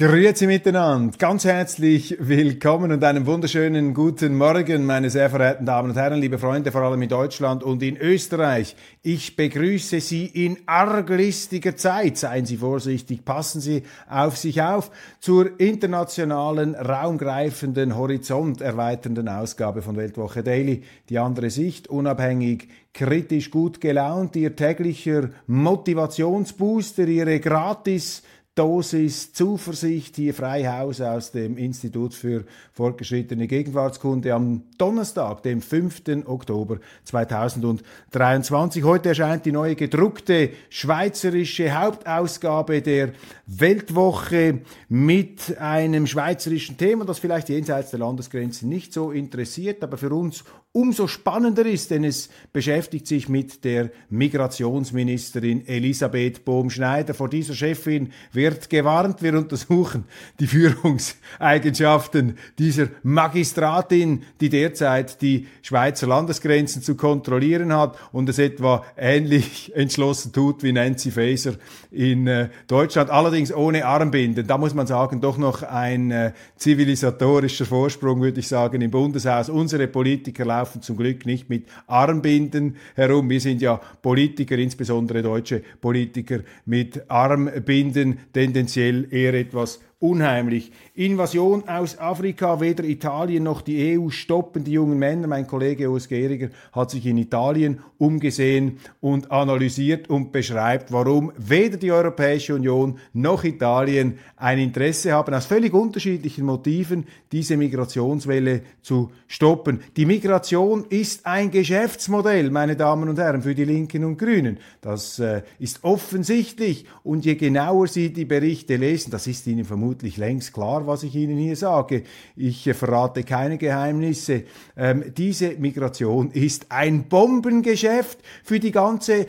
Grüezi miteinander, ganz herzlich willkommen und einen wunderschönen guten Morgen, meine sehr verehrten Damen und Herren, liebe Freunde, vor allem in Deutschland und in Österreich. Ich begrüße Sie in arglistiger Zeit. Seien Sie vorsichtig, passen Sie auf sich auf zur internationalen, raumgreifenden, Horizont erweiternden Ausgabe von Weltwoche Daily. Die andere Sicht, unabhängig, kritisch, gut gelaunt, Ihr täglicher Motivationsbooster, Ihre gratis Dosis Zuversicht hier frei Haus aus dem Institut für fortgeschrittene Gegenwartskunde am Donnerstag, dem 5. Oktober 2023. Heute erscheint die neue gedruckte schweizerische Hauptausgabe der Weltwoche mit einem schweizerischen Thema, das vielleicht jenseits der Landesgrenzen nicht so interessiert, aber für uns umso spannender ist, denn es beschäftigt sich mit der Migrationsministerin Elisabeth Bohm-Schneider. Vor dieser Chefin wird gewarnt, wir untersuchen die Führungseigenschaften dieser Magistratin, die derzeit die Schweizer Landesgrenzen zu kontrollieren hat und es etwa ähnlich entschlossen tut wie Nancy Faeser in äh, Deutschland, allerdings ohne Armbinden. Da muss man sagen, doch noch ein äh, zivilisatorischer Vorsprung, würde ich sagen, im Bundeshaus. Unsere Politiker laufen zum Glück nicht mit Armbinden herum. Wir sind ja Politiker, insbesondere deutsche Politiker, mit Armbinden tendenziell eher etwas unheimlich. Invasion aus Afrika, weder Italien noch die EU stoppen die jungen Männer. Mein Kollege Urs Gehriger hat sich in Italien umgesehen und analysiert und beschreibt, warum weder die Europäische Union noch Italien ein Interesse haben, aus völlig unterschiedlichen Motiven diese Migrationswelle zu stoppen. Die Migration ist ein Geschäftsmodell, meine Damen und Herren, für die Linken und Grünen. Das äh, ist offensichtlich und je genauer Sie die Berichte lesen, das ist Ihnen vermutlich vermutlich längst klar, was ich Ihnen hier sage. Ich äh, verrate keine Geheimnisse. Ähm, diese Migration ist ein Bombengeschäft für die ganze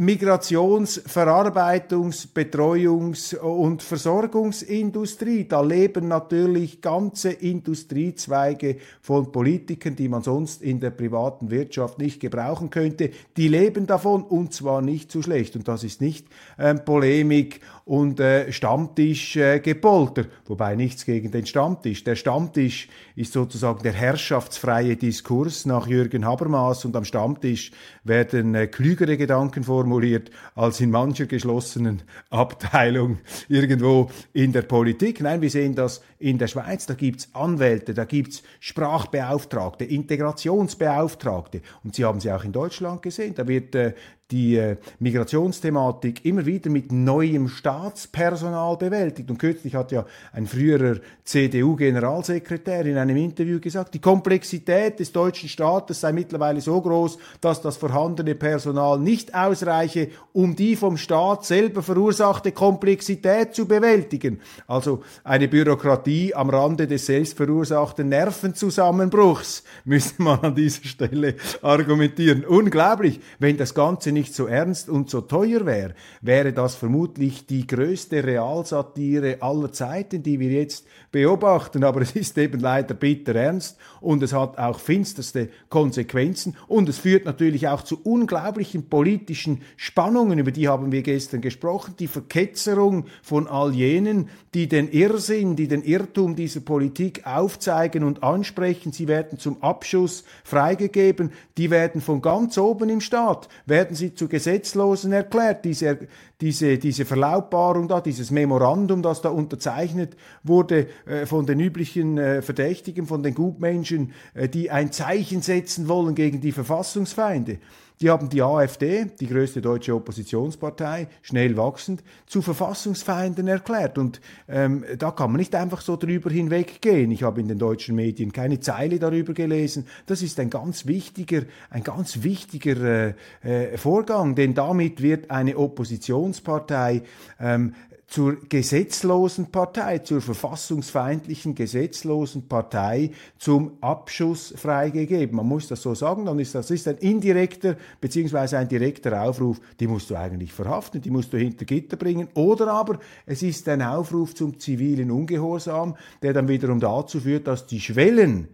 Migrations-, Verarbeitungs-, Betreuungs- und Versorgungsindustrie. Da leben natürlich ganze Industriezweige von Politikern, die man sonst in der privaten Wirtschaft nicht gebrauchen könnte. Die leben davon und zwar nicht zu schlecht. Und das ist nicht ähm, Polemik und äh, Stammtischgepolter, äh, wobei nichts gegen den Stammtisch. Der Stammtisch ist sozusagen der herrschaftsfreie Diskurs nach Jürgen Habermas und am Stammtisch werden äh, klügere Gedanken formuliert als in mancher geschlossenen Abteilung irgendwo in der Politik. Nein, wir sehen das in der Schweiz, da gibt's Anwälte, da gibt's Sprachbeauftragte, Integrationsbeauftragte. Und Sie haben sie auch in Deutschland gesehen, da wird äh, die äh, Migrationsthematik immer wieder mit neuem Staatspersonal bewältigt. Und kürzlich hat ja ein früherer CDU-Generalsekretär in einem Interview gesagt, die Komplexität des deutschen Staates sei mittlerweile so groß, dass das vorhandene Personal nicht ausreiche, um die vom Staat selber verursachte Komplexität zu bewältigen. Also eine Bürokratie am Rande des selbstverursachten Nervenzusammenbruchs, müsste man an dieser Stelle argumentieren. Unglaublich, wenn das Ganze nicht nicht so ernst und so teuer wäre, wäre das vermutlich die größte Realsatire aller Zeiten, die wir jetzt beobachten. Aber es ist eben leider bitter ernst und es hat auch finsterste Konsequenzen und es führt natürlich auch zu unglaublichen politischen Spannungen, über die haben wir gestern gesprochen, die Verketzerung von all jenen, die den Irrsinn, die den Irrtum dieser Politik aufzeigen und ansprechen. Sie werden zum Abschuss freigegeben, die werden von ganz oben im Staat, werden sie zu Gesetzlosen erklärt. Diese, diese, diese Verlautbarung da, dieses Memorandum, das da unterzeichnet wurde äh, von den üblichen äh, Verdächtigen, von den Gutmenschen, äh, die ein Zeichen setzen wollen gegen die Verfassungsfeinde. Die haben die AfD, die größte deutsche Oppositionspartei, schnell wachsend, zu Verfassungsfeinden erklärt. Und ähm, da kann man nicht einfach so drüber hinweggehen. Ich habe in den deutschen Medien keine Zeile darüber gelesen. Das ist ein ganz wichtiger, ein ganz wichtiger äh, äh, Vorgang, denn damit wird eine Oppositionspartei ähm, zur gesetzlosen Partei, zur verfassungsfeindlichen gesetzlosen Partei zum Abschuss freigegeben. Man muss das so sagen, dann ist das ist ein indirekter beziehungsweise ein direkter Aufruf, die musst du eigentlich verhaften, die musst du hinter Gitter bringen. Oder aber es ist ein Aufruf zum zivilen Ungehorsam, der dann wiederum dazu führt, dass die Schwellen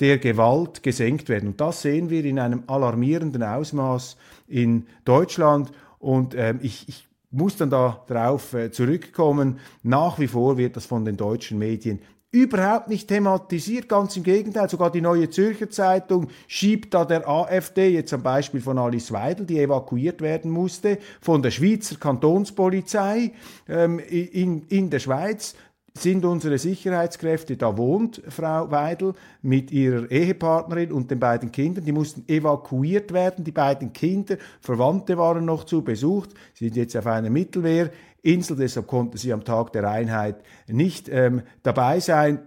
der Gewalt gesenkt werden. Und das sehen wir in einem alarmierenden Ausmaß in Deutschland. Und ähm, ich, ich muss dann da drauf äh, zurückkommen. Nach wie vor wird das von den deutschen Medien überhaupt nicht thematisiert, ganz im Gegenteil, sogar die Neue Zürcher Zeitung schiebt da der AfD, jetzt am Beispiel von Alice Weidel, die evakuiert werden musste, von der Schweizer Kantonspolizei ähm, in, in der Schweiz, sind unsere Sicherheitskräfte, da wohnt Frau Weidel mit ihrer Ehepartnerin und den beiden Kindern, die mussten evakuiert werden, die beiden Kinder, Verwandte waren noch zu besucht, sie sind jetzt auf einer Mittelwehrinsel, deshalb konnte sie am Tag der Einheit nicht ähm, dabei sein.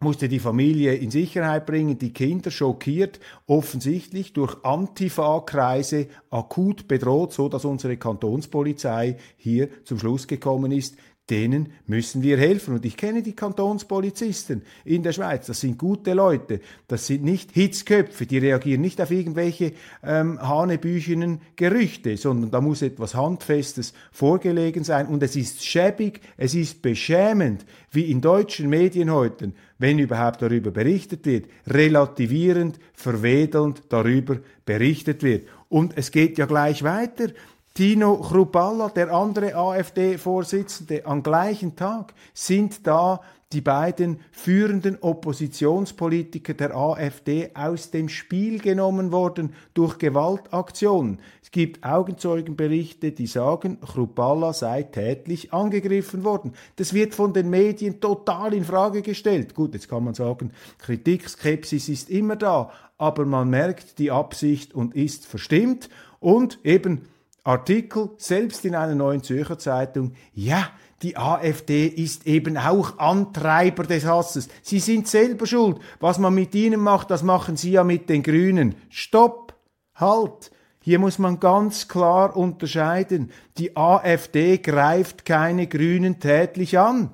Musste die Familie in Sicherheit bringen, die Kinder schockiert, offensichtlich durch Antifa-Kreise akut bedroht, so dass unsere Kantonspolizei hier zum Schluss gekommen ist, denen müssen wir helfen. Und ich kenne die Kantonspolizisten in der Schweiz. Das sind gute Leute. Das sind nicht Hitzköpfe. Die reagieren nicht auf irgendwelche ähm, hanebüchenen Gerüchte, sondern da muss etwas Handfestes vorgelegen sein. Und es ist schäbig, es ist beschämend, wie in deutschen Medien heute, wenn überhaupt darüber berichtet wird, relativierend, verwedelnd darüber berichtet wird. Und es geht ja gleich weiter. Tino Chrupalla, der andere AfD-Vorsitzende, am gleichen Tag sind da die beiden führenden Oppositionspolitiker der AfD aus dem Spiel genommen worden durch Gewaltaktionen. Es gibt Augenzeugenberichte, die sagen, Chrupalla sei tätlich angegriffen worden. Das wird von den Medien total in Frage gestellt. Gut, jetzt kann man sagen, Kritik, Skepsis ist immer da, aber man merkt die Absicht und ist verstimmt und eben Artikel, selbst in einer neuen Zürcher Zeitung, ja, die AfD ist eben auch Antreiber des Hasses. Sie sind selber schuld. Was man mit ihnen macht, das machen sie ja mit den Grünen. Stopp! Halt! Hier muss man ganz klar unterscheiden. Die AfD greift keine Grünen tätlich an.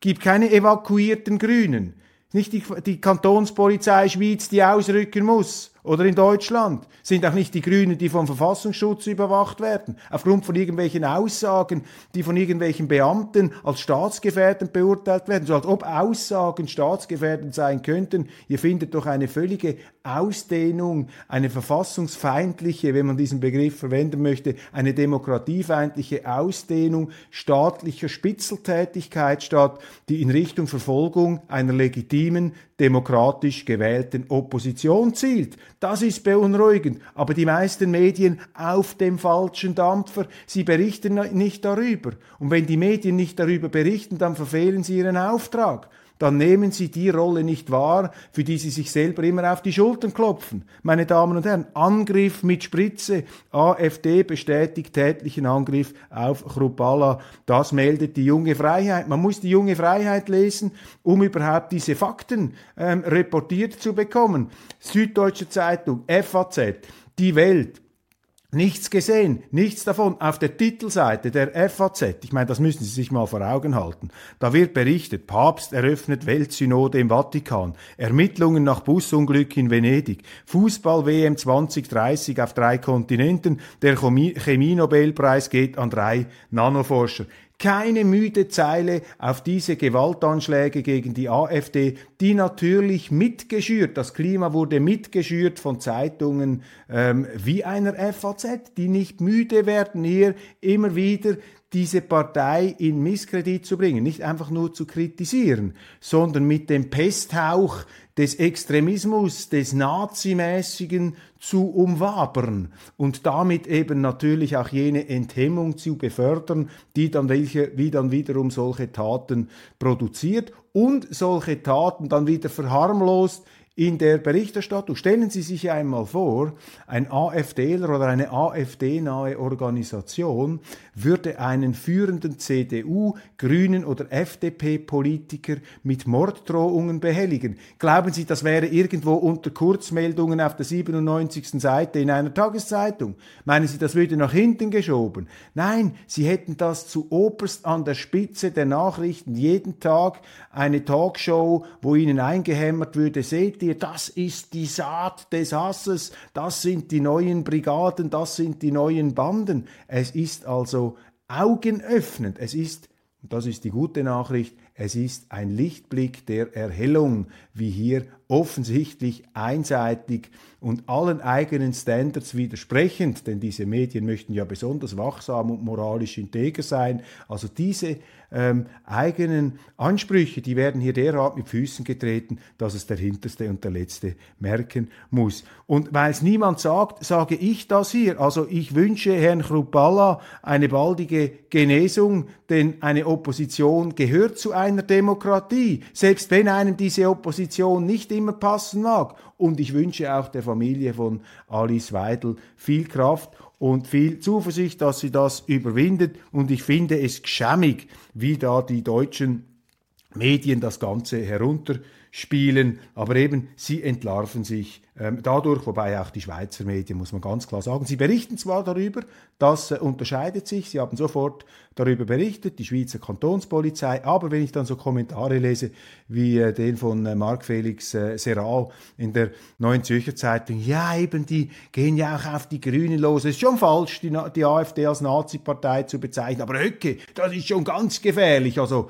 Gibt keine evakuierten Grünen. Nicht die, die Kantonspolizei Schweiz, die ausrücken muss oder in Deutschland? Sind auch nicht die Grünen, die vom Verfassungsschutz überwacht werden, aufgrund von irgendwelchen Aussagen, die von irgendwelchen Beamten als staatsgefährdend beurteilt werden, so als ob Aussagen staatsgefährdend sein könnten. Ihr findet doch eine völlige Ausdehnung, eine verfassungsfeindliche, wenn man diesen Begriff verwenden möchte, eine demokratiefeindliche Ausdehnung staatlicher Spitzeltätigkeit statt, die in Richtung Verfolgung einer legitimen demokratisch gewählten Opposition zielt. Das ist beunruhigend. Aber die meisten Medien auf dem falschen Dampfer, sie berichten nicht darüber. Und wenn die Medien nicht darüber berichten, dann verfehlen sie ihren Auftrag dann nehmen Sie die Rolle nicht wahr, für die Sie sich selber immer auf die Schultern klopfen. Meine Damen und Herren, Angriff mit Spritze. AfD bestätigt tätlichen Angriff auf Chrupalla. Das meldet die junge Freiheit. Man muss die junge Freiheit lesen, um überhaupt diese Fakten ähm, reportiert zu bekommen. Süddeutsche Zeitung, FAZ, die Welt. Nichts gesehen, nichts davon. Auf der Titelseite der FAZ, ich meine, das müssen Sie sich mal vor Augen halten, da wird berichtet, Papst eröffnet Weltsynode im Vatikan, Ermittlungen nach Busunglück in Venedig, Fußball-WM 2030 auf drei Kontinenten, der Chemie-Nobelpreis geht an drei Nanoforscher keine müde Zeile auf diese Gewaltanschläge gegen die AfD, die natürlich mitgeschürt, das Klima wurde mitgeschürt von Zeitungen ähm, wie einer FAZ, die nicht müde werden, hier immer wieder diese Partei in Misskredit zu bringen, nicht einfach nur zu kritisieren, sondern mit dem Pesthauch des Extremismus, des Nazimäßigen zu umwabern und damit eben natürlich auch jene Enthemmung zu befördern, die dann welche, wie dann wiederum solche Taten produziert und solche Taten dann wieder verharmlost in der Berichterstattung. Stellen Sie sich einmal vor, ein AfDler oder eine AfD-nahe Organisation würde einen führenden CDU, Grünen oder FDP-Politiker mit Morddrohungen behelligen. Glauben Sie, das wäre irgendwo unter Kurzmeldungen auf der 97. Seite in einer Tageszeitung? Meinen Sie, das würde nach hinten geschoben? Nein, Sie hätten das zu oberst an der Spitze der Nachrichten jeden Tag eine Talkshow, wo Ihnen eingehämmert würde, seht ihr, das ist die Saat des Hasses, das sind die neuen Brigaden, das sind die neuen Banden. Es ist also augenöffnend, es ist, und das ist die gute Nachricht, es ist ein Lichtblick der Erhellung, wie hier offensichtlich einseitig und allen eigenen Standards widersprechend, denn diese Medien möchten ja besonders wachsam und moralisch integer sein. Also diese ähm, eigenen Ansprüche, die werden hier derart mit Füßen getreten, dass es der Hinterste und der Letzte merken muss. Und weil es niemand sagt, sage ich das hier. Also ich wünsche Herrn Chrupalla eine baldige Genesung, denn eine Opposition gehört zu einer Demokratie, selbst wenn einem diese Opposition nicht immer passen mag. Und ich wünsche auch der Familie von Alice Weidel viel Kraft und viel Zuversicht, dass sie das überwindet. Und ich finde es geschämig, wie da die deutschen Medien das Ganze herunterspielen. Aber eben, sie entlarven sich ähm, dadurch, wobei auch die Schweizer Medien, muss man ganz klar sagen, sie berichten zwar darüber, das äh, unterscheidet sich, sie haben sofort darüber berichtet, die Schweizer Kantonspolizei, aber wenn ich dann so Kommentare lese, wie äh, den von äh, Marc Felix äh, Serral in der Neuen Zürcher Zeitung, ja eben, die gehen ja auch auf die Grünen los, es ist schon falsch, die, die AfD als Nazi-Partei zu bezeichnen, aber Höcke, das ist schon ganz gefährlich, also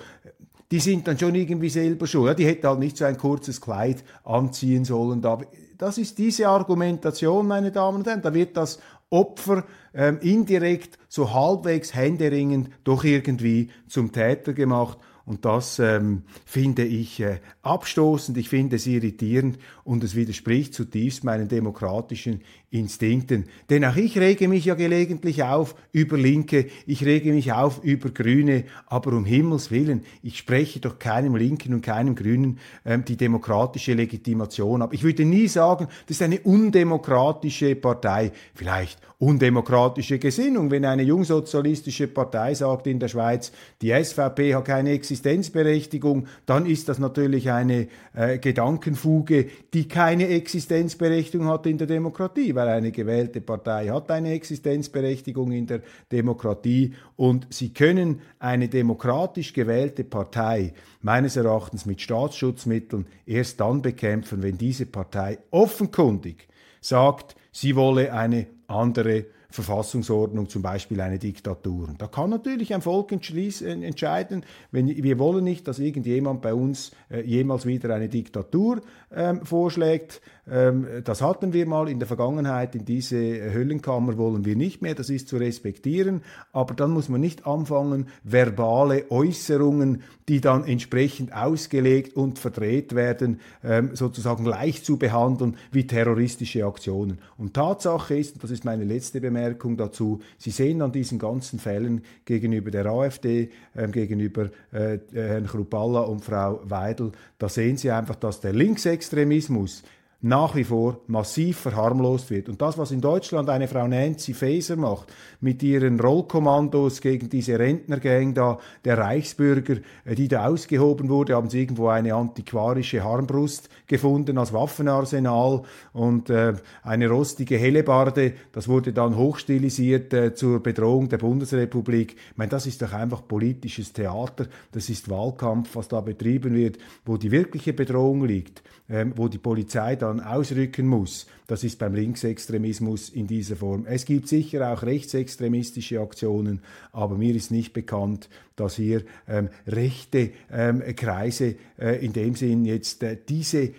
die sind dann schon irgendwie selber schuld. Ja, die hätte halt nicht so ein kurzes Kleid anziehen sollen. Da das ist diese Argumentation, meine Damen und Herren. Da wird das Opfer ähm, indirekt so halbwegs händeringend doch irgendwie zum Täter gemacht. Und das ähm, finde ich äh, abstoßend, ich finde es irritierend und es widerspricht zutiefst meinen demokratischen Instinkten. Denn auch ich rege mich ja gelegentlich auf über Linke, ich rege mich auf über Grüne, aber um Himmels willen, ich spreche doch keinem Linken und keinem Grünen ähm, die demokratische Legitimation ab. Ich würde nie sagen, das ist eine undemokratische Partei. Vielleicht undemokratische Gesinnung, wenn eine jungsozialistische Partei sagt in der Schweiz, die SVP hat keine Existenzberechtigung, dann ist das natürlich eine äh, Gedankenfuge, die keine Existenzberechtigung hat in der Demokratie, weil eine gewählte Partei hat eine Existenzberechtigung in der Demokratie und sie können eine demokratisch gewählte Partei meines Erachtens mit Staatsschutzmitteln erst dann bekämpfen, wenn diese Partei offenkundig sagt, sie wolle eine andere Verfassungsordnung, zum Beispiel eine Diktatur. da kann natürlich ein Volk entscheiden, wenn, wir wollen nicht, dass irgendjemand bei uns äh, jemals wieder eine Diktatur ähm, vorschlägt. Ähm, das hatten wir mal in der Vergangenheit, in diese Höllenkammer wollen wir nicht mehr, das ist zu respektieren, aber dann muss man nicht anfangen, verbale Äußerungen, die dann entsprechend ausgelegt und verdreht werden, ähm, sozusagen leicht zu behandeln wie terroristische Aktionen. Und Tatsache ist, und das ist meine letzte Bemerkung, dazu. Sie sehen an diesen ganzen Fällen gegenüber der AfD, äh, gegenüber äh, Herrn Chrupalla und Frau Weidel, da sehen Sie einfach, dass der Linksextremismus nach wie vor massiv verharmlost wird. Und das, was in Deutschland eine Frau Nancy Faeser macht, mit ihren Rollkommandos gegen diese Rentnergang da, der Reichsbürger, äh, die da ausgehoben wurde, haben sie irgendwo eine antiquarische Harmbrust gefunden als Waffenarsenal und äh, eine rostige Hellebarde, das wurde dann hochstilisiert äh, zur Bedrohung der Bundesrepublik. Ich meine, das ist doch einfach politisches Theater, das ist Wahlkampf, was da betrieben wird, wo die wirkliche Bedrohung liegt, äh, wo die Polizei da dann ausrücken muss. Das ist beim Linksextremismus in dieser Form. Es gibt sicher auch rechtsextremistische Aktionen, aber mir ist nicht bekannt, dass hier ähm, rechte ähm, Kreise äh, in dem Sinn jetzt äh, diese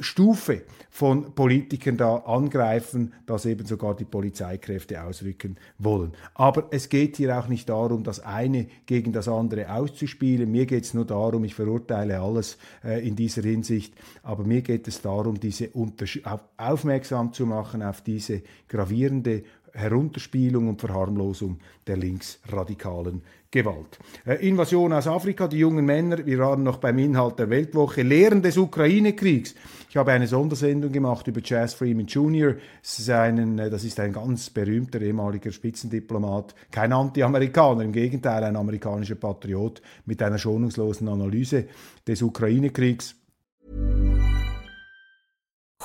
Stufe von Politikern da angreifen, dass eben sogar die Polizeikräfte ausrücken wollen. Aber es geht hier auch nicht darum, das eine gegen das andere auszuspielen. Mir geht es nur darum, ich verurteile alles äh, in dieser Hinsicht, aber mir geht es darum, diese Untersch aufmerksam zu machen auf diese gravierende Herunterspielung und Verharmlosung der linksradikalen Gewalt. Äh, Invasion aus Afrika, die jungen Männer, wir waren noch beim Inhalt der Weltwoche, Lehren des Ukraine-Kriegs. Ich habe eine Sondersendung gemacht über Chas Freeman Jr. Das ist, einen, äh, das ist ein ganz berühmter ehemaliger Spitzendiplomat, kein Anti-Amerikaner, im Gegenteil ein amerikanischer Patriot mit einer schonungslosen Analyse des Ukraine-Kriegs.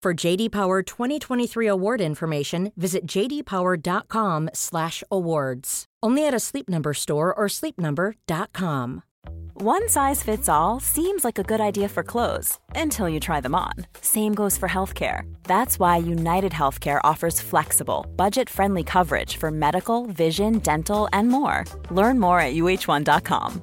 For JD Power 2023 award information, visit jdpower.com/awards. Only at a Sleep Number store or sleepnumber.com. One size fits all seems like a good idea for clothes until you try them on. Same goes for healthcare. That's why United Healthcare offers flexible, budget-friendly coverage for medical, vision, dental, and more. Learn more at uh1.com.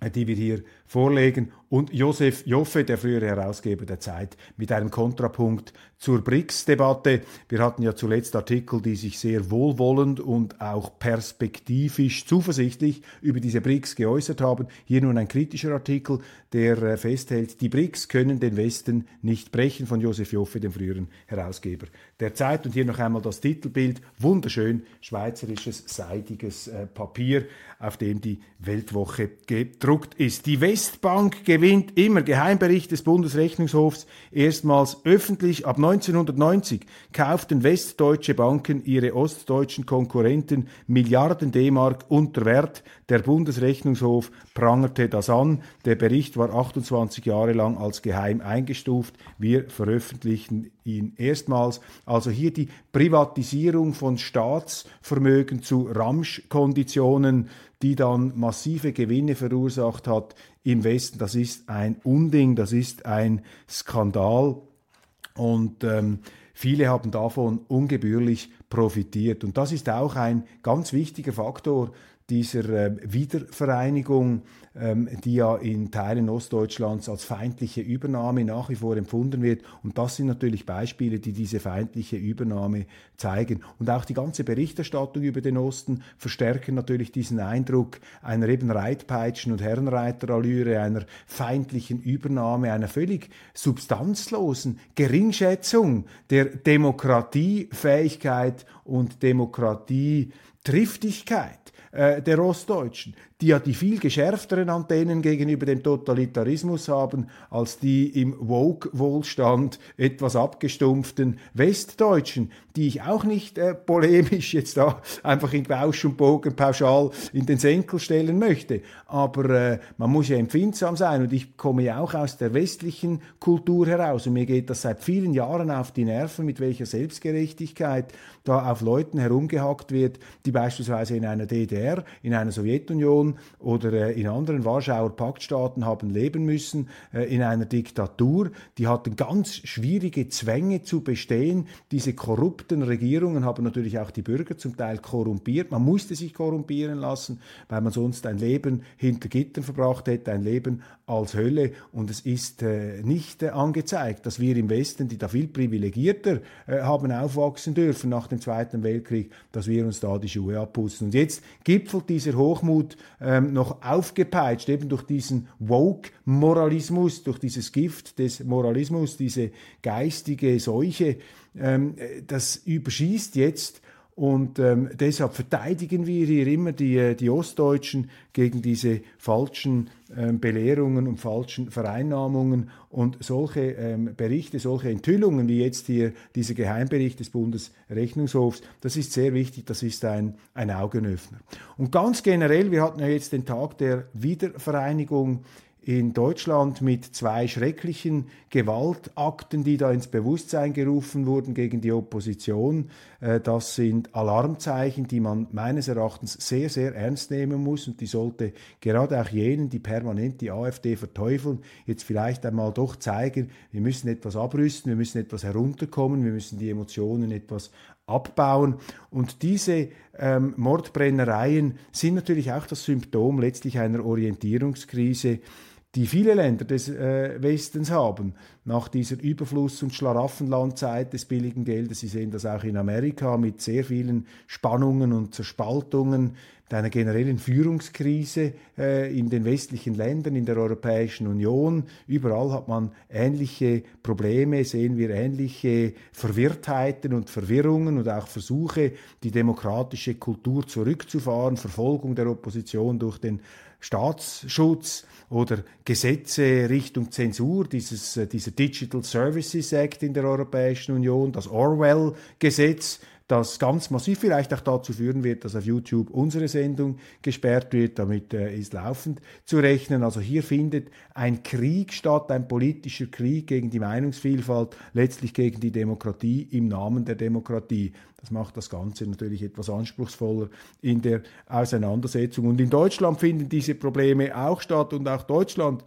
Die wir hier vorlegen und Josef Joffe, der frühere Herausgeber der Zeit, mit einem Kontrapunkt zur BRICS-Debatte. Wir hatten ja zuletzt Artikel, die sich sehr wohlwollend und auch perspektivisch zuversichtlich über diese BRICS geäußert haben. Hier nun ein kritischer Artikel, der äh, festhält, die BRICS können den Westen nicht brechen, von Josef Joffe, dem früheren Herausgeber der Zeit. Und hier noch einmal das Titelbild, wunderschön, schweizerisches, seidiges äh, Papier, auf dem die Weltwoche gedruckt ist. Die Westbank gewinnt immer. Geheimbericht des Bundesrechnungshofs erstmals öffentlich. Ab 1990 kauften westdeutsche Banken ihre ostdeutschen Konkurrenten Milliarden D-Mark unter Wert. Der Bundesrechnungshof prangerte das an. Der Bericht war 28 Jahre lang als geheim eingestuft. Wir veröffentlichen ihn erstmals. Also hier die Privatisierung von Staatsvermögen zu Ramschkonditionen, die dann massive Gewinne verursacht hat im Westen. Das ist ein Unding, das ist ein Skandal. Und ähm, viele haben davon ungebührlich profitiert. Und das ist auch ein ganz wichtiger Faktor dieser äh, Wiedervereinigung die ja in Teilen Ostdeutschlands als feindliche Übernahme nach wie vor empfunden wird. Und das sind natürlich Beispiele, die diese feindliche Übernahme zeigen. Und auch die ganze Berichterstattung über den Osten verstärken natürlich diesen Eindruck einer eben Reitpeitschen- und Herrenreiterallüre, einer feindlichen Übernahme, einer völlig substanzlosen Geringschätzung der Demokratiefähigkeit und Demokratietriftigkeit äh, der Ostdeutschen die ja die viel geschärfteren Antennen gegenüber dem Totalitarismus haben, als die im Woke-Wohlstand etwas abgestumpften Westdeutschen, die ich auch nicht äh, polemisch jetzt da einfach in Bausch und Bogen pauschal in den Senkel stellen möchte. Aber äh, man muss ja empfindsam sein und ich komme ja auch aus der westlichen Kultur heraus und mir geht das seit vielen Jahren auf die Nerven, mit welcher Selbstgerechtigkeit da auf Leuten herumgehackt wird, die beispielsweise in einer DDR, in einer Sowjetunion Sowjetunion oder äh, in anderen Warschauer Paktstaaten haben leben müssen äh, in einer Diktatur. Die hatten ganz schwierige Zwänge zu bestehen. Diese korrupten Regierungen haben natürlich auch die Bürger zum Teil korrumpiert. Man musste sich korrumpieren lassen, weil man sonst ein Leben hinter Gittern verbracht hätte, ein Leben als Hölle. Und es ist äh, nicht angezeigt, dass wir im Westen, die da viel privilegierter haben aufwachsen dürfen nach dem Zweiten Weltkrieg, dass wir uns da die Schuhe abputzen. Und jetzt gipfelt dieser Hochmut ähm, noch aufgepeitscht, eben durch diesen Woke-Moralismus, durch dieses Gift des Moralismus, diese geistige Seuche, ähm, das überschießt jetzt Und ähm, deshalb verteidigen wir hier immer die, äh, die Ostdeutschen gegen diese falschen ähm, Belehrungen und falschen Vereinnahmungen und solche ähm, Berichte, solche Enthüllungen wie jetzt hier dieser Geheimbericht des Bundesrechnungshofs, das ist sehr wichtig, das ist ein, ein Augenöffner. Und ganz generell, wir hatten ja jetzt den Tag der Wiedervereinigung in Deutschland mit zwei schrecklichen Gewaltakten, die da ins Bewusstsein gerufen wurden gegen die Opposition. Äh, das sind Alarmzeichen, die man meines Erachtens sehr, sehr ernst nehmen muss und die sollte gerade auch jenen, die permanent die AfD verteufeln, jetzt vielleicht einmal doch zeigen, wir müssen etwas abrüsten, wir müssen etwas herunterkommen, wir müssen die Emotionen etwas abbauen. Und diese ähm, Mordbrennereien sind natürlich auch das Symptom letztlich einer Orientierungskrise, die viele Länder des äh, Westens haben, nach dieser Überfluss- und Schlaraffenlandzeit des billigen Geldes. Sie sehen das auch in Amerika mit sehr vielen Spannungen und Zerspaltungen, einer generellen Führungskrise äh, in den westlichen Ländern, in der Europäischen Union. Überall hat man ähnliche Probleme, sehen wir ähnliche Verwirrtheiten und Verwirrungen und auch Versuche, die demokratische Kultur zurückzufahren, Verfolgung der Opposition durch den Staatsschutz oder Gesetze Richtung Zensur, dieses, äh, dieser Digital Services Act in der Europäischen Union, das Orwell-Gesetz, das ganz massiv vielleicht auch dazu führen wird, dass auf YouTube unsere Sendung gesperrt wird. Damit äh, ist laufend zu rechnen. Also hier findet ein Krieg statt, ein politischer Krieg gegen die Meinungsvielfalt, letztlich gegen die Demokratie im Namen der Demokratie. Das macht das Ganze natürlich etwas anspruchsvoller in der Auseinandersetzung. Und in Deutschland finden diese Probleme auch statt und auch Deutschland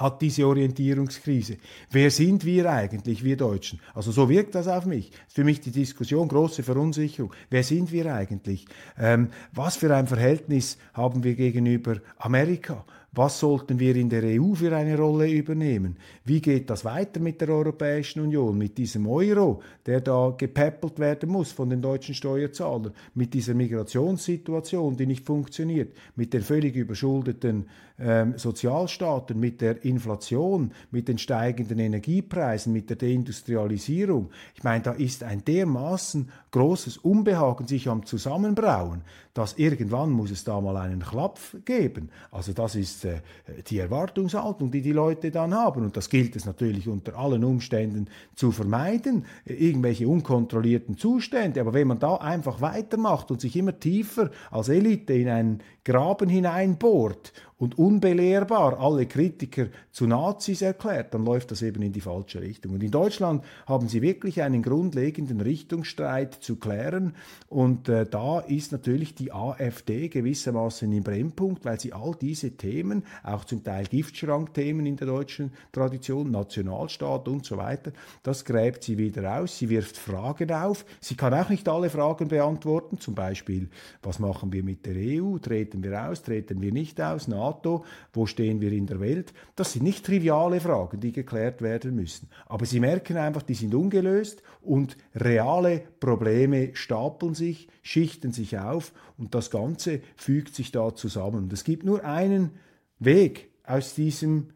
hat diese Orientierungskrise. Wer sind wir eigentlich, wir Deutschen? Also so wirkt das auf mich. Das ist für mich die Diskussion, große Verunsicherung. Wer sind wir eigentlich? Ähm, was für ein Verhältnis haben wir gegenüber Amerika? Was sollten wir in der EU für eine Rolle übernehmen? Wie geht das weiter mit der Europäischen Union, mit diesem Euro, der da gepäppelt werden muss von den deutschen Steuerzahlern, mit dieser Migrationssituation, die nicht funktioniert, mit den völlig überschuldeten ähm, Sozialstaaten, mit der Inflation, mit den steigenden Energiepreisen, mit der Deindustrialisierung. Ich meine, da ist ein dermaßen großes Unbehagen sich am Zusammenbrauen, dass irgendwann muss es da mal einen Klapf geben. Also das ist äh, die Erwartungshaltung, die die Leute dann haben. Und das gilt es natürlich unter allen Umständen zu vermeiden, irgendwelche unkontrollierten Zustände. Aber wenn man da einfach weitermacht und sich immer tiefer als Elite in einen Graben hineinbohrt und unbelehrbar alle Kritiker zu Nazis erklärt, dann läuft das eben in die falsche Richtung. Und in Deutschland haben sie wirklich einen grundlegenden Richtungsstreit zu klären. Und äh, da ist natürlich die AfD gewissermaßen im Brennpunkt, weil sie all diese Themen, auch zum Teil Giftschrankthemen in der deutschen Tradition, Nationalstaat und so weiter, das gräbt sie wieder aus. Sie wirft Fragen auf. Sie kann auch nicht alle Fragen beantworten. Zum Beispiel, was machen wir mit der EU? Treten wir aus? Treten wir nicht aus? NATO? Wo stehen wir in der Welt? Das sind nicht triviale Fragen, die geklärt werden müssen. Aber Sie merken einfach, die sind ungelöst und reale Probleme stapeln sich, schichten sich auf und das Ganze fügt sich da zusammen. Und es gibt nur einen Weg aus diesem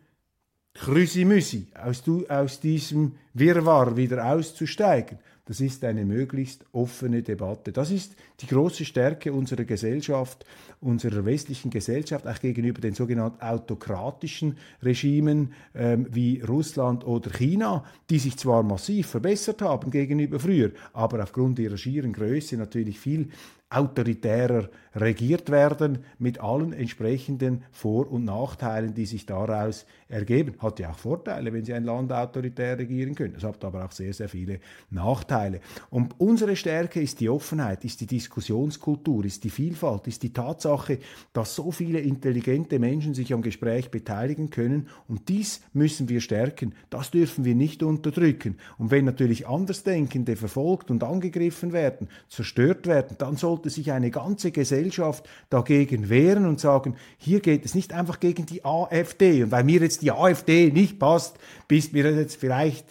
Krüsimüsi, aus, aus diesem Wirrwarr wieder auszusteigen. Das ist eine möglichst offene Debatte. Das ist die große Stärke unserer Gesellschaft, unserer westlichen Gesellschaft, auch gegenüber den sogenannten autokratischen Regimen ähm, wie Russland oder China, die sich zwar massiv verbessert haben gegenüber früher, aber aufgrund ihrer schieren Größe natürlich viel autoritärer regiert werden mit allen entsprechenden Vor- und Nachteilen, die sich daraus ergeben. Hat ja auch Vorteile, wenn Sie ein Land autoritär regieren können. Es hat aber auch sehr, sehr viele Nachteile. Und unsere Stärke ist die Offenheit, ist die Diskussionskultur, ist die Vielfalt, ist die Tatsache, dass so viele intelligente Menschen sich am Gespräch beteiligen können. Und dies müssen wir stärken. Das dürfen wir nicht unterdrücken. Und wenn natürlich Andersdenkende verfolgt und angegriffen werden, zerstört werden, dann sollte sich eine ganze Gesellschaft dagegen wehren und sagen, hier geht es nicht einfach gegen die AfD. Und weil mir jetzt die AfD nicht passt, bist mir das jetzt vielleicht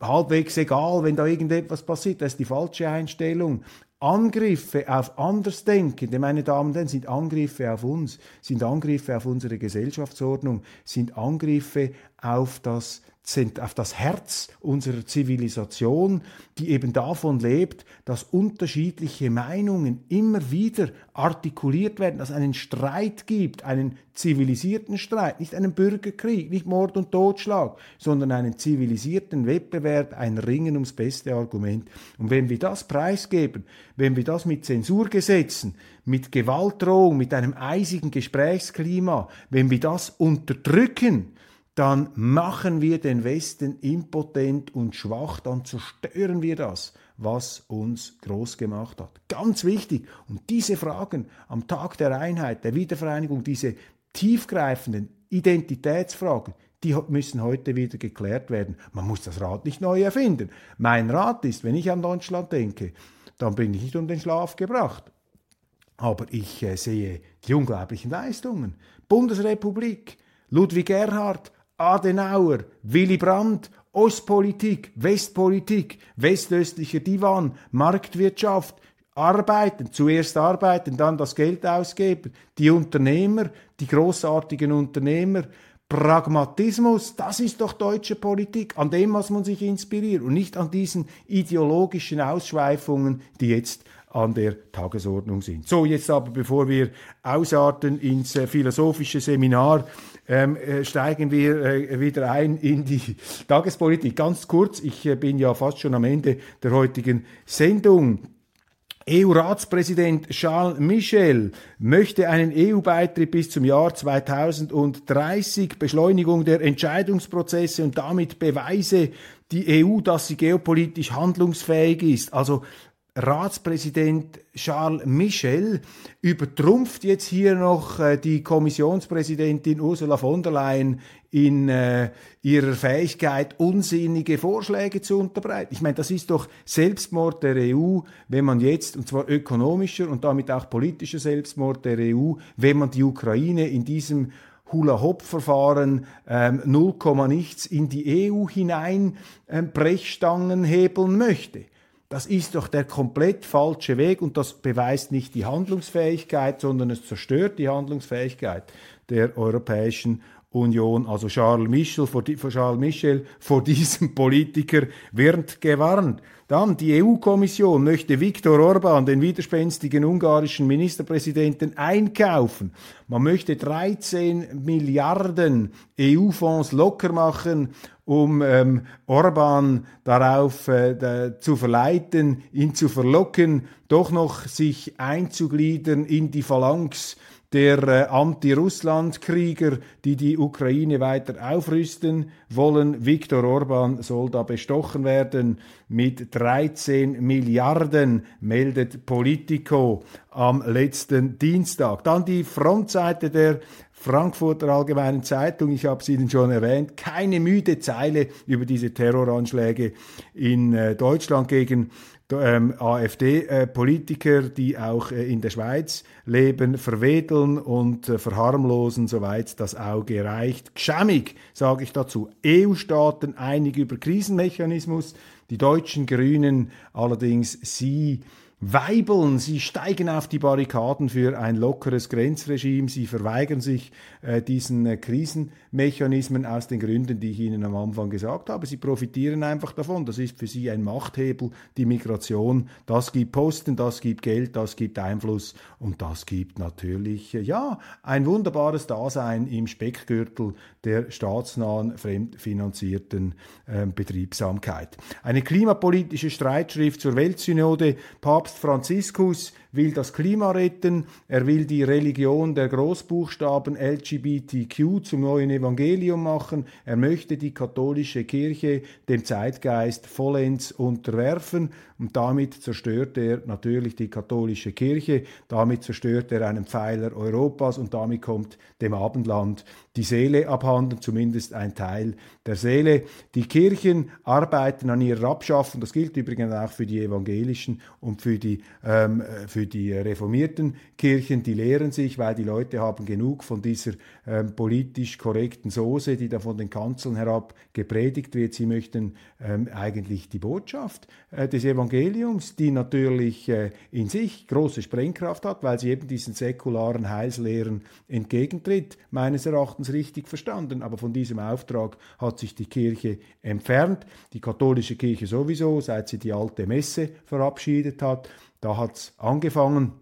halbwegs egal, wenn da irgendetwas passiert. Das ist die falsche Einstellung. Angriffe auf Andersdenkende, meine Damen und Herren, sind Angriffe auf uns, sind Angriffe auf unsere Gesellschaftsordnung, sind Angriffe auf das auf das Herz unserer Zivilisation, die eben davon lebt, dass unterschiedliche Meinungen immer wieder artikuliert werden, dass es einen Streit gibt, einen zivilisierten Streit, nicht einen Bürgerkrieg, nicht Mord und Totschlag, sondern einen zivilisierten Wettbewerb, ein Ringen ums beste Argument. Und wenn wir das preisgeben, wenn wir das mit Zensurgesetzen, mit Gewaltdrohung, mit einem eisigen Gesprächsklima, wenn wir das unterdrücken, dann machen wir den Westen impotent und schwach, dann zerstören wir das, was uns groß gemacht hat. Ganz wichtig. Und diese Fragen am Tag der Einheit, der Wiedervereinigung, diese tiefgreifenden Identitätsfragen, die müssen heute wieder geklärt werden. Man muss das Rad nicht neu erfinden. Mein Rat ist, wenn ich an Deutschland denke, dann bin ich nicht um den Schlaf gebracht. Aber ich äh, sehe die unglaublichen Leistungen. Bundesrepublik, Ludwig Erhard, Adenauer, Willy Brandt, Ostpolitik, Westpolitik, westöstlicher Divan, Marktwirtschaft, arbeiten, zuerst arbeiten, dann das Geld ausgeben, die Unternehmer, die großartigen Unternehmer, Pragmatismus, das ist doch deutsche Politik, an dem muss man sich inspirieren und nicht an diesen ideologischen Ausschweifungen, die jetzt an der Tagesordnung sind. So, jetzt aber, bevor wir ausarten ins äh, philosophische Seminar, ähm, äh, steigen wir äh, wieder ein in die Tagespolitik. Ganz kurz, ich äh, bin ja fast schon am Ende der heutigen Sendung. EU-Ratspräsident Charles Michel möchte einen EU-Beitritt bis zum Jahr 2030, Beschleunigung der Entscheidungsprozesse und damit beweise die EU, dass sie geopolitisch handlungsfähig ist. Also Ratspräsident Charles Michel übertrumpft jetzt hier noch äh, die Kommissionspräsidentin Ursula von der Leyen in äh, ihrer Fähigkeit, unsinnige Vorschläge zu unterbreiten. Ich meine, das ist doch Selbstmord der EU, wenn man jetzt, und zwar ökonomischer und damit auch politischer Selbstmord der EU, wenn man die Ukraine in diesem Hula-Hop-Verfahren ähm, 0, nichts in die EU hinein ähm, Brechstangen hebeln möchte. Das ist doch der komplett falsche Weg und das beweist nicht die Handlungsfähigkeit, sondern es zerstört die Handlungsfähigkeit der Europäischen Union. Also Charles Michel vor, Charles Michel vor diesem Politiker wird gewarnt. Dann die EU-Kommission möchte Viktor Orban, den widerspenstigen ungarischen Ministerpräsidenten, einkaufen. Man möchte 13 Milliarden EU-Fonds locker machen, um ähm, Orban darauf äh, zu verleiten, ihn zu verlocken, doch noch sich einzugliedern in die Phalanx der äh, Anti-Russland-Krieger, die die Ukraine weiter aufrüsten wollen. Viktor Orban soll da bestochen werden mit 13 Milliarden, meldet Politico am letzten Dienstag. Dann die Frontseite der Frankfurter Allgemeinen Zeitung, ich habe es Ihnen schon erwähnt, keine müde Zeile über diese Terroranschläge in äh, Deutschland gegen ähm, AfD-Politiker, äh, die auch äh, in der Schweiz leben, verwedeln und äh, verharmlosen, soweit das Auge reicht. Geschämig, sage ich dazu. EU-Staaten einig über Krisenmechanismus, die deutschen Grünen allerdings sie weibeln, sie steigen auf die Barrikaden für ein lockeres Grenzregime, sie verweigern sich äh, diesen äh, Krisenmechanismen aus den Gründen, die ich Ihnen am Anfang gesagt habe. Sie profitieren einfach davon. Das ist für sie ein Machthebel, die Migration. Das gibt Posten, das gibt Geld, das gibt Einfluss und das gibt natürlich, äh, ja, ein wunderbares Dasein im Speckgürtel der staatsnahen, fremdfinanzierten äh, Betriebsamkeit. Eine klimapolitische Streitschrift zur Weltsynode, Papst Franziskus will das Klima retten, er will die Religion der Großbuchstaben LGBTQ zum neuen Evangelium machen, er möchte die katholische Kirche dem Zeitgeist vollends unterwerfen und damit zerstört er natürlich die katholische Kirche, damit zerstört er einen Pfeiler Europas und damit kommt dem Abendland die Seele abhanden, zumindest ein Teil der Seele. Die Kirchen arbeiten an ihrer Abschaffung, das gilt übrigens auch für die evangelischen und für die, ähm, für für die reformierten Kirchen, die leeren sich, weil die Leute haben genug von dieser ähm, politisch korrekten Soße, die da von den Kanzeln herab gepredigt wird. Sie möchten ähm, eigentlich die Botschaft äh, des Evangeliums, die natürlich äh, in sich große Sprengkraft hat, weil sie eben diesen säkularen Heilslehren entgegentritt, meines Erachtens richtig verstanden. Aber von diesem Auftrag hat sich die Kirche entfernt, die katholische Kirche sowieso, seit sie die alte Messe verabschiedet hat. Da hat es angefangen.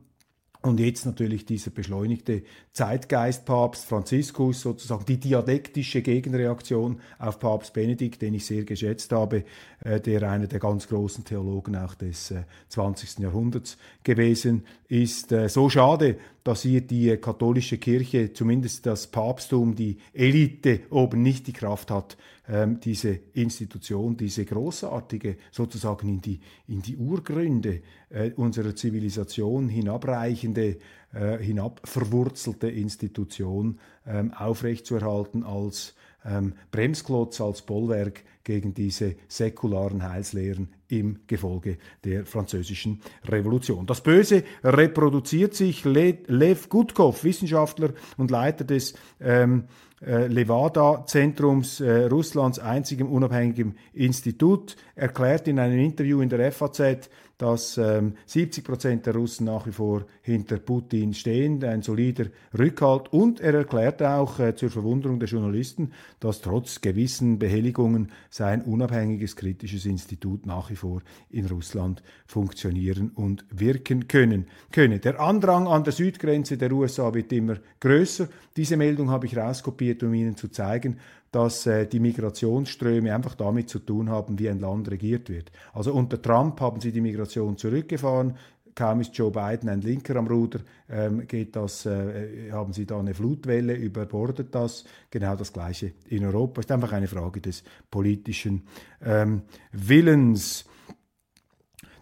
Und jetzt natürlich dieser beschleunigte Zeitgeist Papst Franziskus, sozusagen die diadektische Gegenreaktion auf Papst Benedikt, den ich sehr geschätzt habe, äh, der einer der ganz großen Theologen auch des äh, 20. Jahrhunderts gewesen ist. Äh, so schade, dass hier die katholische Kirche, zumindest das Papsttum, die Elite oben nicht die Kraft hat, ähm, diese Institution, diese großartige, sozusagen in die, in die Urgründe äh, unserer Zivilisation hinabreichende, äh, hinabverwurzelte Institution ähm, aufrechtzuerhalten als ähm, Bremsklotz, als Bollwerk gegen diese säkularen Heilslehren im Gefolge der französischen Revolution. Das Böse reproduziert sich. Le Lev Gutkov, Wissenschaftler und Leiter des ähm, äh, Levada-Zentrums, äh, Russlands einzigem unabhängigen Institut, erklärt in einem Interview in der FAZ, dass ähm, 70 Prozent der Russen nach wie vor hinter Putin stehen, ein solider Rückhalt. Und er erklärt auch äh, zur Verwunderung der Journalisten, dass trotz gewissen Behelligungen sein unabhängiges kritisches Institut nach wie vor in Russland funktionieren und wirken können. könne. Der Andrang an der Südgrenze der USA wird immer größer. Diese Meldung habe ich rauskopiert, um Ihnen zu zeigen, dass äh, die Migrationsströme einfach damit zu tun haben, wie ein Land regiert wird. Also unter Trump haben sie die Migration zurückgefahren. Kaum ist Joe Biden ein Linker am Ruder, ähm, geht das, äh, haben sie da eine Flutwelle, überbordet das. Genau das Gleiche in Europa. Ist einfach eine Frage des politischen ähm, Willens.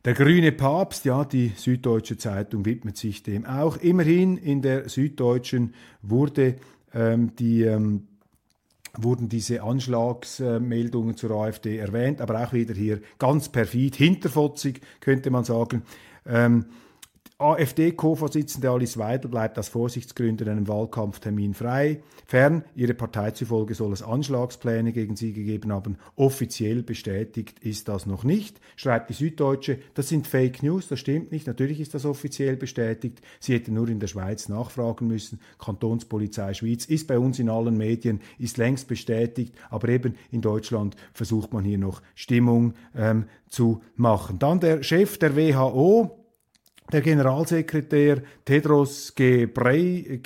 Der grüne Papst, ja, die Süddeutsche Zeitung widmet sich dem auch. Immerhin in der Süddeutschen wurde ähm, die ähm, wurden diese Anschlagsmeldungen zur AfD erwähnt, aber auch wieder hier ganz perfid, hinterfotzig könnte man sagen. Ähm, AfD-Co-Vorsitzende Alice Weidel bleibt aus Vorsichtsgründen einem Wahlkampftermin frei. Fern, ihre Partei zufolge soll es Anschlagspläne gegen sie gegeben haben. Offiziell bestätigt ist das noch nicht, schreibt die Süddeutsche. Das sind Fake News, das stimmt nicht. Natürlich ist das offiziell bestätigt. Sie hätte nur in der Schweiz nachfragen müssen. Kantonspolizei Schweiz ist bei uns in allen Medien, ist längst bestätigt. Aber eben in Deutschland versucht man hier noch Stimmung ähm, zu machen. Dann der Chef der WHO, der Generalsekretär Tedros Ghebreyesus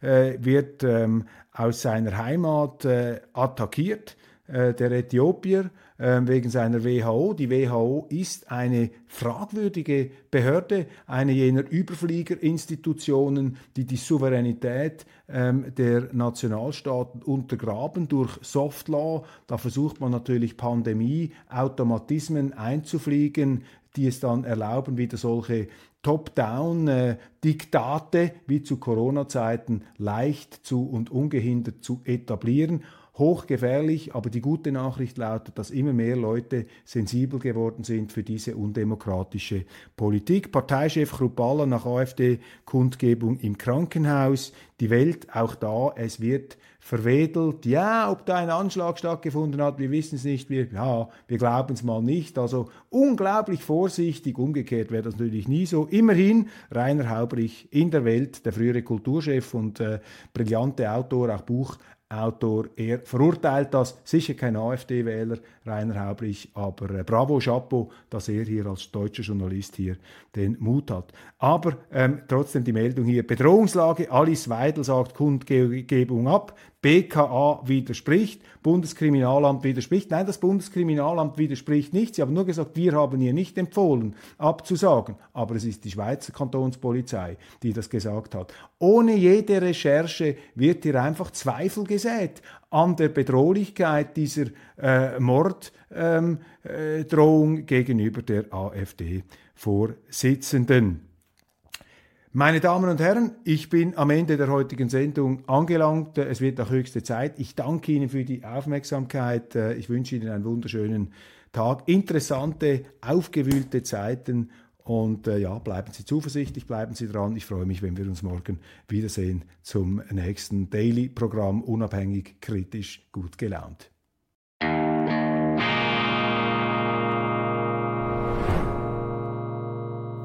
äh, wird ähm, aus seiner Heimat äh, attackiert, äh, der Äthiopier, ähm, wegen seiner WHO. Die WHO ist eine fragwürdige Behörde, eine jener Überfliegerinstitutionen, die die Souveränität ähm, der Nationalstaaten untergraben durch Soft Law. Da versucht man natürlich Pandemie, Automatismen einzufliegen, die es dann erlauben, wieder solche Top-Down-Diktate wie zu Corona-Zeiten leicht zu und ungehindert zu etablieren hochgefährlich, aber die gute Nachricht lautet, dass immer mehr Leute sensibel geworden sind für diese undemokratische Politik. Parteichef Chrupalla nach AfD-Kundgebung im Krankenhaus. Die Welt, auch da, es wird verwedelt. Ja, ob da ein Anschlag stattgefunden hat, wir wissen es nicht. Wir, ja, wir glauben es mal nicht. Also unglaublich vorsichtig. Umgekehrt wäre das natürlich nie so. Immerhin Rainer Haubrich in der Welt, der frühere Kulturchef und äh, brillante Autor, auch Buch Autor. Er verurteilt das, sicher kein AfD-Wähler, Rainer Haubrich, aber äh, bravo, Chapeau, dass er hier als deutscher Journalist hier den Mut hat. Aber ähm, trotzdem die Meldung hier, Bedrohungslage, Alice Weidel sagt Kundgebung ab, BKA widerspricht, Bundeskriminalamt widerspricht. Nein, das Bundeskriminalamt widerspricht nicht. Sie haben nur gesagt, wir haben ihr nicht empfohlen, abzusagen. Aber es ist die Schweizer Kantonspolizei, die das gesagt hat. Ohne jede Recherche wird hier einfach Zweifel gesät an der Bedrohlichkeit dieser äh, Morddrohung ähm, äh, gegenüber der AfD-Vorsitzenden. Meine Damen und Herren, ich bin am Ende der heutigen Sendung angelangt. Es wird auch höchste Zeit. Ich danke Ihnen für die Aufmerksamkeit. Ich wünsche Ihnen einen wunderschönen Tag. Interessante, aufgewühlte Zeiten Und äh, ja, bleiben Sie zuversichtlich, bleiben Sie dran. Ich freue mich, wenn wir uns morgen wiedersehen zum nächsten Daily-Programm, unabhängig, kritisch, gut gelaunt.